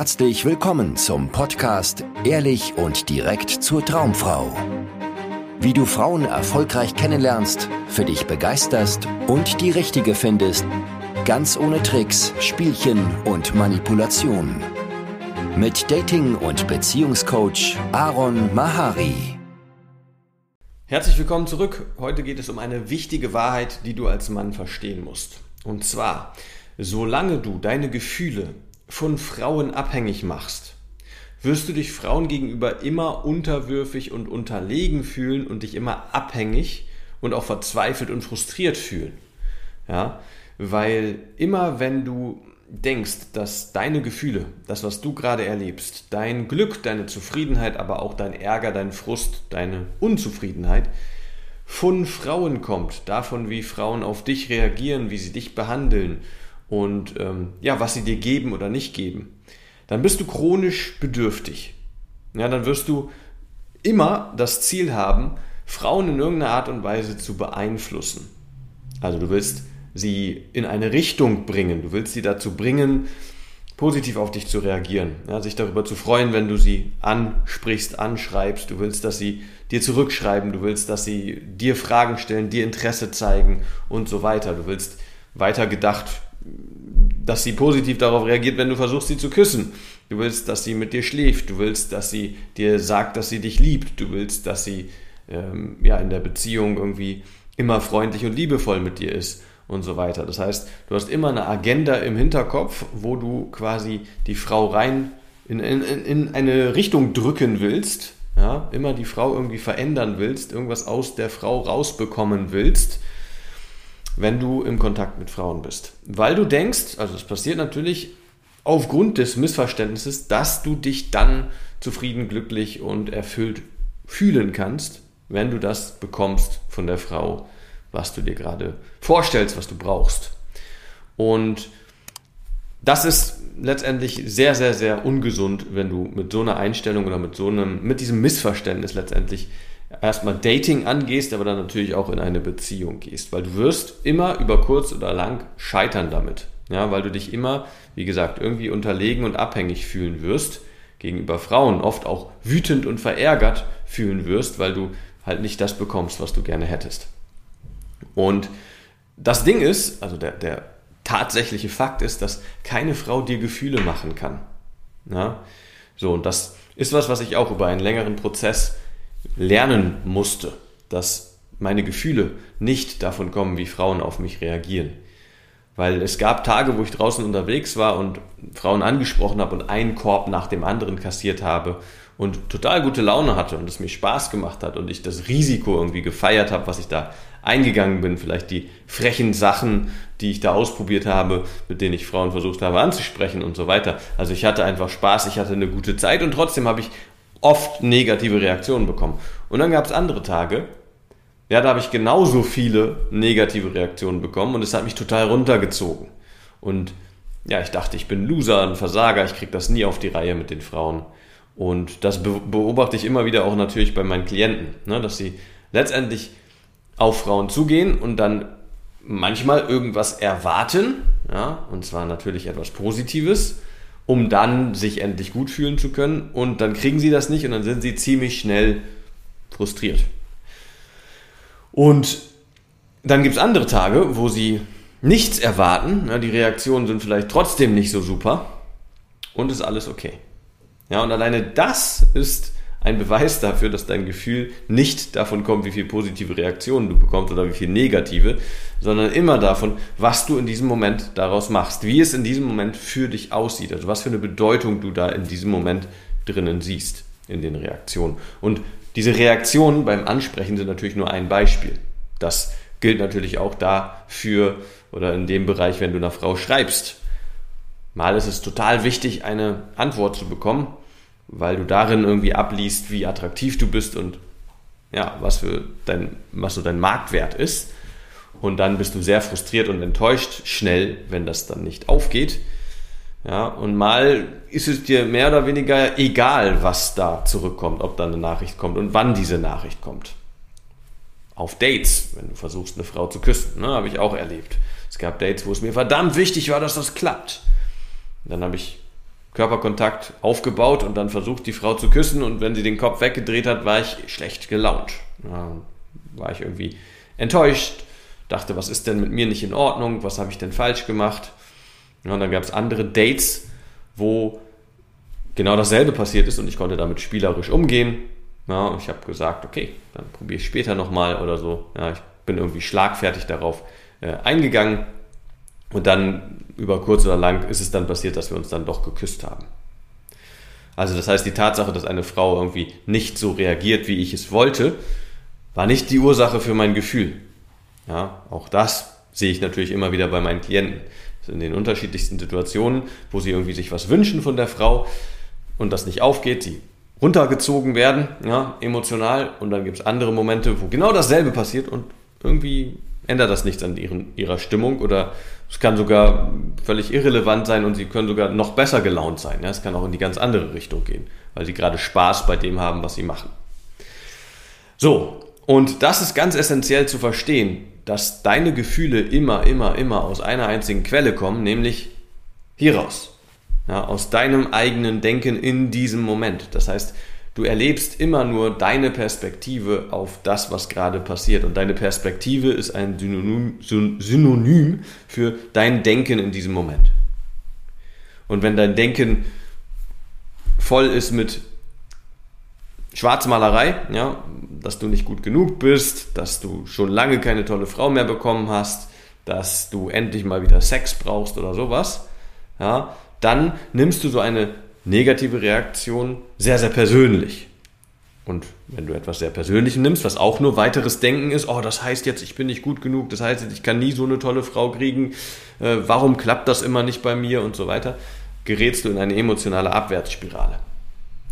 herzlich willkommen zum Podcast Ehrlich und direkt zur Traumfrau. Wie du Frauen erfolgreich kennenlernst, für dich begeisterst und die richtige findest, ganz ohne Tricks, Spielchen und Manipulation. Mit Dating- und Beziehungscoach Aaron Mahari. Herzlich willkommen zurück. Heute geht es um eine wichtige Wahrheit, die du als Mann verstehen musst. Und zwar, solange du deine Gefühle von Frauen abhängig machst, wirst du dich Frauen gegenüber immer unterwürfig und unterlegen fühlen und dich immer abhängig und auch verzweifelt und frustriert fühlen. Ja, weil immer wenn du denkst, dass deine Gefühle, das was du gerade erlebst, dein Glück, deine Zufriedenheit, aber auch dein Ärger, dein Frust, deine Unzufriedenheit von Frauen kommt, davon wie Frauen auf dich reagieren, wie sie dich behandeln und ähm, ja, was sie dir geben oder nicht geben, dann bist du chronisch bedürftig. Ja, dann wirst du immer das Ziel haben, Frauen in irgendeiner Art und Weise zu beeinflussen. Also du willst sie in eine Richtung bringen, du willst sie dazu bringen, positiv auf dich zu reagieren, ja, sich darüber zu freuen, wenn du sie ansprichst, anschreibst, du willst, dass sie dir zurückschreiben, du willst, dass sie dir Fragen stellen, dir Interesse zeigen und so weiter. Du willst weiter gedacht dass sie positiv darauf reagiert, wenn du versuchst, sie zu küssen. Du willst, dass sie mit dir schläft. Du willst, dass sie dir sagt, dass sie dich liebt. Du willst, dass sie ähm, ja, in der Beziehung irgendwie immer freundlich und liebevoll mit dir ist und so weiter. Das heißt, du hast immer eine Agenda im Hinterkopf, wo du quasi die Frau rein in, in, in eine Richtung drücken willst, ja, immer die Frau irgendwie verändern willst, irgendwas aus der Frau rausbekommen willst wenn du im Kontakt mit Frauen bist. Weil du denkst, also es passiert natürlich aufgrund des Missverständnisses, dass du dich dann zufrieden, glücklich und erfüllt fühlen kannst, wenn du das bekommst von der Frau, was du dir gerade vorstellst, was du brauchst. Und das ist letztendlich sehr, sehr, sehr ungesund, wenn du mit so einer Einstellung oder mit so einem, mit diesem Missverständnis letztendlich erstmal Dating angehst, aber dann natürlich auch in eine Beziehung gehst, weil du wirst immer über kurz oder lang scheitern damit. Ja, weil du dich immer, wie gesagt, irgendwie unterlegen und abhängig fühlen wirst gegenüber Frauen, oft auch wütend und verärgert fühlen wirst, weil du halt nicht das bekommst, was du gerne hättest. Und das Ding ist, also der, der tatsächliche Fakt ist, dass keine Frau dir Gefühle machen kann. Ja? So, und das ist was, was ich auch über einen längeren Prozess lernen musste, dass meine Gefühle nicht davon kommen, wie Frauen auf mich reagieren. Weil es gab Tage, wo ich draußen unterwegs war und Frauen angesprochen habe und einen Korb nach dem anderen kassiert habe und total gute Laune hatte und es mir Spaß gemacht hat und ich das Risiko irgendwie gefeiert habe, was ich da eingegangen bin, vielleicht die frechen Sachen, die ich da ausprobiert habe, mit denen ich Frauen versucht habe anzusprechen und so weiter. Also ich hatte einfach Spaß, ich hatte eine gute Zeit und trotzdem habe ich oft negative Reaktionen bekommen. Und dann gab es andere Tage, ja, da habe ich genauso viele negative Reaktionen bekommen und es hat mich total runtergezogen. Und ja, ich dachte, ich bin Loser, ein Versager, ich kriege das nie auf die Reihe mit den Frauen. Und das beobachte ich immer wieder auch natürlich bei meinen Klienten, ne, dass sie letztendlich auf Frauen zugehen und dann manchmal irgendwas erwarten, ja, und zwar natürlich etwas Positives, um dann sich endlich gut fühlen zu können. Und dann kriegen sie das nicht und dann sind sie ziemlich schnell frustriert. Und dann gibt es andere Tage, wo sie nichts erwarten. Ja, die Reaktionen sind vielleicht trotzdem nicht so super und ist alles okay. Ja, und alleine das ist ein Beweis dafür, dass dein Gefühl nicht davon kommt, wie viele positive Reaktionen du bekommst oder wie viele negative, sondern immer davon, was du in diesem Moment daraus machst, wie es in diesem Moment für dich aussieht, also was für eine Bedeutung du da in diesem Moment drinnen siehst in den Reaktionen. Und diese Reaktionen beim Ansprechen sind natürlich nur ein Beispiel. Das gilt natürlich auch dafür oder in dem Bereich, wenn du einer Frau schreibst. Mal ist es total wichtig, eine Antwort zu bekommen, weil du darin irgendwie abliest, wie attraktiv du bist und ja, was für dein, was so dein Marktwert ist. Und dann bist du sehr frustriert und enttäuscht schnell, wenn das dann nicht aufgeht. Ja, und mal ist es dir mehr oder weniger egal, was da zurückkommt, ob da eine Nachricht kommt und wann diese Nachricht kommt. Auf Dates, wenn du versuchst, eine Frau zu küssen, ne, habe ich auch erlebt. Es gab Dates, wo es mir verdammt wichtig war, dass das klappt. dann habe ich Körperkontakt aufgebaut und dann versucht, die Frau zu küssen und wenn sie den Kopf weggedreht hat, war ich schlecht gelaunt. Ja, war ich irgendwie enttäuscht, dachte, was ist denn mit mir nicht in Ordnung, was habe ich denn falsch gemacht? Ja, und dann gab es andere Dates, wo genau dasselbe passiert ist und ich konnte damit spielerisch umgehen. Ja, ich habe gesagt, okay, dann probiere ich später nochmal oder so. Ja, ich bin irgendwie schlagfertig darauf äh, eingegangen und dann über kurz oder lang ist es dann passiert, dass wir uns dann doch geküsst haben. Also das heißt, die Tatsache, dass eine Frau irgendwie nicht so reagiert, wie ich es wollte, war nicht die Ursache für mein Gefühl. Ja, auch das sehe ich natürlich immer wieder bei meinen Klienten. In den unterschiedlichsten Situationen, wo sie irgendwie sich was wünschen von der Frau und das nicht aufgeht, sie runtergezogen werden, ja, emotional. Und dann gibt es andere Momente, wo genau dasselbe passiert und irgendwie ändert das nichts an ihren, ihrer Stimmung oder es kann sogar völlig irrelevant sein und sie können sogar noch besser gelaunt sein. Ja, es kann auch in die ganz andere Richtung gehen, weil sie gerade Spaß bei dem haben, was sie machen. So, und das ist ganz essentiell zu verstehen, dass deine Gefühle immer, immer, immer aus einer einzigen Quelle kommen, nämlich hieraus. Ja, aus deinem eigenen Denken in diesem Moment. Das heißt, du erlebst immer nur deine Perspektive auf das, was gerade passiert. Und deine Perspektive ist ein Synonym, Synonym für dein Denken in diesem Moment. Und wenn dein Denken voll ist mit Schwarzmalerei, ja, dass du nicht gut genug bist, dass du schon lange keine tolle Frau mehr bekommen hast, dass du endlich mal wieder Sex brauchst oder sowas, ja, dann nimmst du so eine negative Reaktion sehr, sehr persönlich. Und wenn du etwas sehr Persönliches nimmst, was auch nur weiteres Denken ist, oh, das heißt jetzt, ich bin nicht gut genug, das heißt, ich kann nie so eine tolle Frau kriegen, äh, warum klappt das immer nicht bei mir und so weiter, gerätst du in eine emotionale Abwärtsspirale.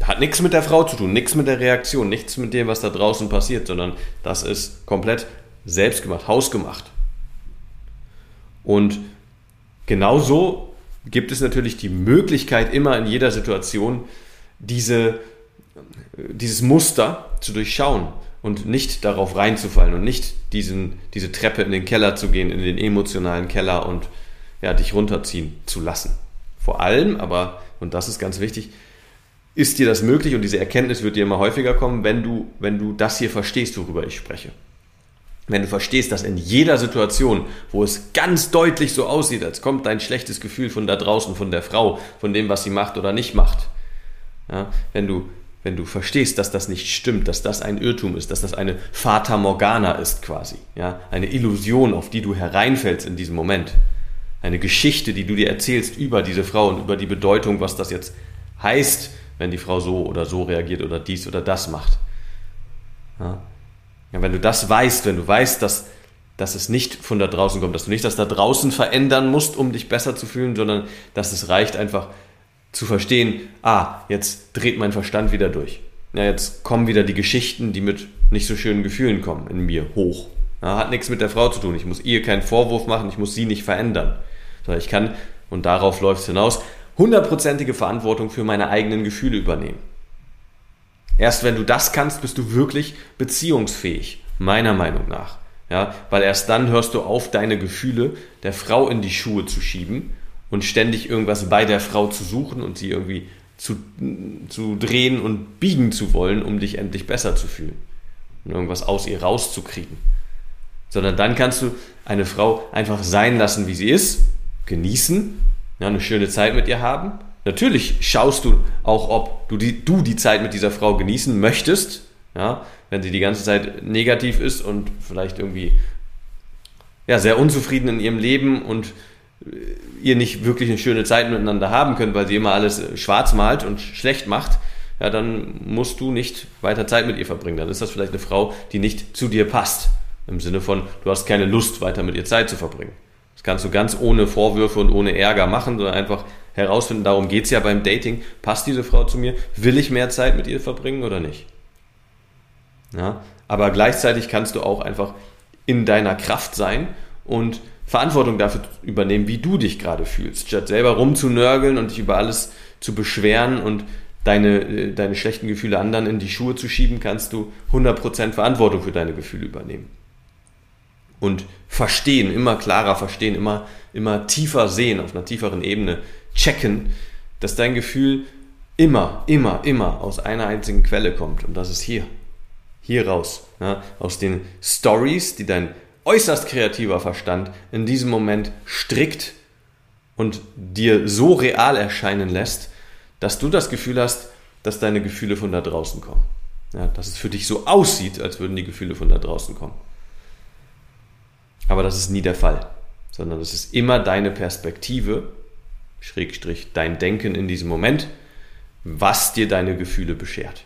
Hat nichts mit der Frau zu tun, nichts mit der Reaktion, nichts mit dem, was da draußen passiert, sondern das ist komplett selbstgemacht, hausgemacht. Und genauso gibt es natürlich die Möglichkeit, immer in jeder Situation diese, dieses Muster zu durchschauen und nicht darauf reinzufallen und nicht diesen, diese Treppe in den Keller zu gehen, in den emotionalen Keller und ja, dich runterziehen zu lassen. Vor allem aber, und das ist ganz wichtig, ist dir das möglich und diese Erkenntnis wird dir immer häufiger kommen, wenn du, wenn du das hier verstehst, worüber ich spreche. Wenn du verstehst, dass in jeder Situation, wo es ganz deutlich so aussieht, als kommt dein schlechtes Gefühl von da draußen, von der Frau, von dem, was sie macht oder nicht macht, ja, wenn du wenn du verstehst, dass das nicht stimmt, dass das ein Irrtum ist, dass das eine Fata Morgana ist quasi, ja, eine Illusion, auf die du hereinfällst in diesem Moment, eine Geschichte, die du dir erzählst über diese Frau und über die Bedeutung, was das jetzt heißt, wenn die Frau so oder so reagiert oder dies oder das macht. Ja. Ja wenn du das weißt, wenn du weißt, dass, dass es nicht von da draußen kommt, dass du nicht das da draußen verändern musst, um dich besser zu fühlen, sondern dass es reicht einfach zu verstehen, ah, jetzt dreht mein Verstand wieder durch. Ja, jetzt kommen wieder die Geschichten, die mit nicht so schönen Gefühlen kommen, in mir hoch. Ja, hat nichts mit der Frau zu tun. Ich muss ihr keinen Vorwurf machen, ich muss sie nicht verändern. Sondern ich kann, und darauf läuft es hinaus, hundertprozentige Verantwortung für meine eigenen Gefühle übernehmen. Erst wenn du das kannst, bist du wirklich beziehungsfähig, meiner Meinung nach. Ja, weil erst dann hörst du auf, deine Gefühle der Frau in die Schuhe zu schieben und ständig irgendwas bei der Frau zu suchen und sie irgendwie zu, zu drehen und biegen zu wollen, um dich endlich besser zu fühlen und irgendwas aus ihr rauszukriegen. Sondern dann kannst du eine Frau einfach sein lassen, wie sie ist, genießen ja, eine schöne Zeit mit ihr haben. Natürlich schaust du auch, ob du die, du die Zeit mit dieser Frau genießen möchtest. Ja, wenn sie die ganze Zeit negativ ist und vielleicht irgendwie ja, sehr unzufrieden in ihrem Leben und äh, ihr nicht wirklich eine schöne Zeit miteinander haben könnt, weil sie immer alles äh, schwarz malt und schlecht macht, ja, dann musst du nicht weiter Zeit mit ihr verbringen. Dann ist das vielleicht eine Frau, die nicht zu dir passt. Im Sinne von, du hast keine Lust, weiter mit ihr Zeit zu verbringen. Das kannst du ganz ohne Vorwürfe und ohne Ärger machen, sondern einfach herausfinden, darum geht es ja beim Dating. Passt diese Frau zu mir? Will ich mehr Zeit mit ihr verbringen oder nicht? Ja, aber gleichzeitig kannst du auch einfach in deiner Kraft sein und Verantwortung dafür übernehmen, wie du dich gerade fühlst. Statt selber rumzunörgeln und dich über alles zu beschweren und deine, äh, deine schlechten Gefühle anderen in die Schuhe zu schieben, kannst du 100% Verantwortung für deine Gefühle übernehmen und verstehen, immer klarer verstehen, immer, immer tiefer sehen, auf einer tieferen Ebene checken, dass dein Gefühl immer, immer, immer aus einer einzigen Quelle kommt. Und das ist hier. Hier raus. Ja, aus den Stories, die dein äußerst kreativer Verstand in diesem Moment strickt und dir so real erscheinen lässt, dass du das Gefühl hast, dass deine Gefühle von da draußen kommen. Ja, dass es für dich so aussieht, als würden die Gefühle von da draußen kommen. Aber das ist nie der Fall, sondern es ist immer deine Perspektive, Schrägstrich dein Denken in diesem Moment, was dir deine Gefühle beschert.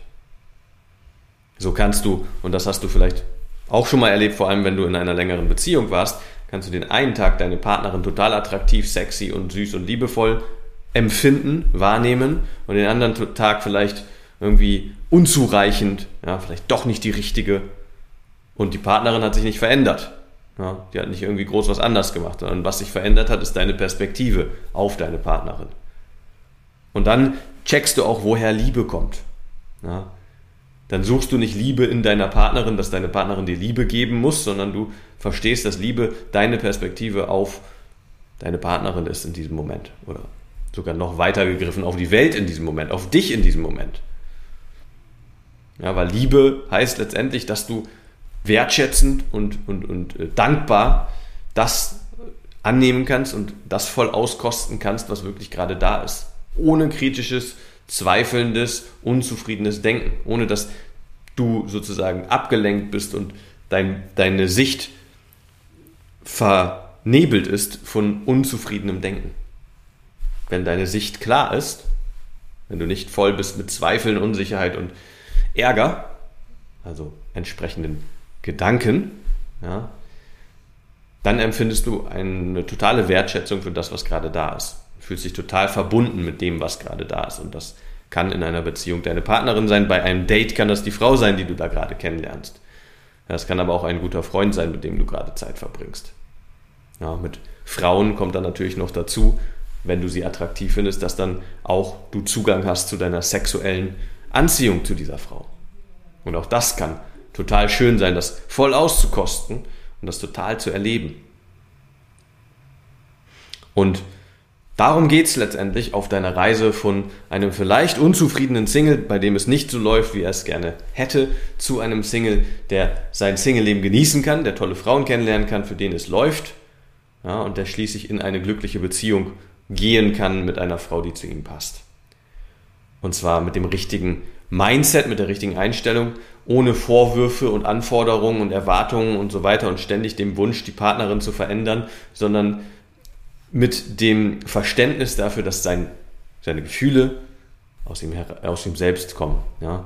So kannst du, und das hast du vielleicht auch schon mal erlebt, vor allem wenn du in einer längeren Beziehung warst, kannst du den einen Tag deine Partnerin total attraktiv, sexy und süß und liebevoll empfinden, wahrnehmen und den anderen Tag vielleicht irgendwie unzureichend, ja, vielleicht doch nicht die richtige und die Partnerin hat sich nicht verändert. Ja, die hat nicht irgendwie groß was anders gemacht, sondern was sich verändert hat, ist deine Perspektive auf deine Partnerin. Und dann checkst du auch, woher Liebe kommt. Ja, dann suchst du nicht Liebe in deiner Partnerin, dass deine Partnerin dir Liebe geben muss, sondern du verstehst, dass Liebe deine Perspektive auf deine Partnerin ist in diesem Moment. Oder sogar noch weiter gegriffen auf die Welt in diesem Moment, auf dich in diesem Moment. Ja, weil Liebe heißt letztendlich, dass du wertschätzend und, und, und äh, dankbar das annehmen kannst und das voll auskosten kannst, was wirklich gerade da ist. Ohne kritisches, zweifelndes, unzufriedenes Denken. Ohne dass du sozusagen abgelenkt bist und dein, deine Sicht vernebelt ist von unzufriedenem Denken. Wenn deine Sicht klar ist, wenn du nicht voll bist mit Zweifeln, Unsicherheit und Ärger, also entsprechenden Gedanken, ja, dann empfindest du eine totale Wertschätzung für das, was gerade da ist. Du fühlst dich total verbunden mit dem, was gerade da ist. Und das kann in einer Beziehung deine Partnerin sein, bei einem Date kann das die Frau sein, die du da gerade kennenlernst. Das kann aber auch ein guter Freund sein, mit dem du gerade Zeit verbringst. Ja, mit Frauen kommt dann natürlich noch dazu, wenn du sie attraktiv findest, dass dann auch du Zugang hast zu deiner sexuellen Anziehung zu dieser Frau. Und auch das kann total schön sein, das voll auszukosten und das total zu erleben. Und darum geht es letztendlich auf deiner Reise von einem vielleicht unzufriedenen Single, bei dem es nicht so läuft, wie er es gerne hätte, zu einem Single, der sein Single-Leben genießen kann, der tolle Frauen kennenlernen kann, für den es läuft ja, und der schließlich in eine glückliche Beziehung gehen kann mit einer Frau, die zu ihm passt. Und zwar mit dem richtigen Mindset, mit der richtigen Einstellung, ohne Vorwürfe und Anforderungen und Erwartungen und so weiter und ständig dem Wunsch, die Partnerin zu verändern, sondern mit dem Verständnis dafür, dass sein, seine Gefühle aus ihm, aus ihm selbst kommen. Ja?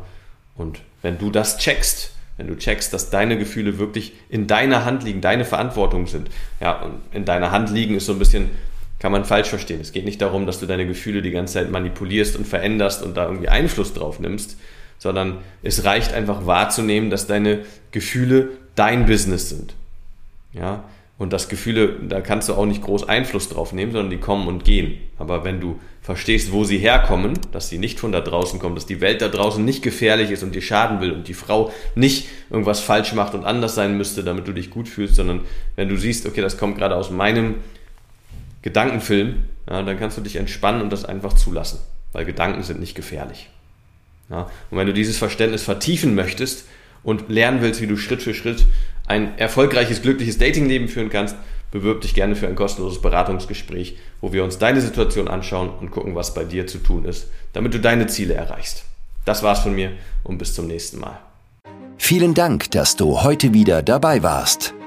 Und wenn du das checkst, wenn du checkst, dass deine Gefühle wirklich in deiner Hand liegen, deine Verantwortung sind. Ja, und in deiner Hand liegen ist so ein bisschen kann man falsch verstehen. Es geht nicht darum, dass du deine Gefühle die ganze Zeit manipulierst und veränderst und da irgendwie Einfluss drauf nimmst, sondern es reicht einfach wahrzunehmen, dass deine Gefühle dein Business sind. Ja, und das Gefühle, da kannst du auch nicht groß Einfluss drauf nehmen, sondern die kommen und gehen. Aber wenn du verstehst, wo sie herkommen, dass sie nicht von da draußen kommen, dass die Welt da draußen nicht gefährlich ist und dir schaden will und die Frau nicht irgendwas falsch macht und anders sein müsste, damit du dich gut fühlst, sondern wenn du siehst, okay, das kommt gerade aus meinem Gedankenfilm, ja, dann kannst du dich entspannen und das einfach zulassen, weil Gedanken sind nicht gefährlich. Ja, und wenn du dieses Verständnis vertiefen möchtest und lernen willst, wie du Schritt für Schritt ein erfolgreiches, glückliches Datingleben führen kannst, bewirb dich gerne für ein kostenloses Beratungsgespräch, wo wir uns deine Situation anschauen und gucken, was bei dir zu tun ist, damit du deine Ziele erreichst. Das war's von mir und bis zum nächsten Mal. Vielen Dank, dass du heute wieder dabei warst.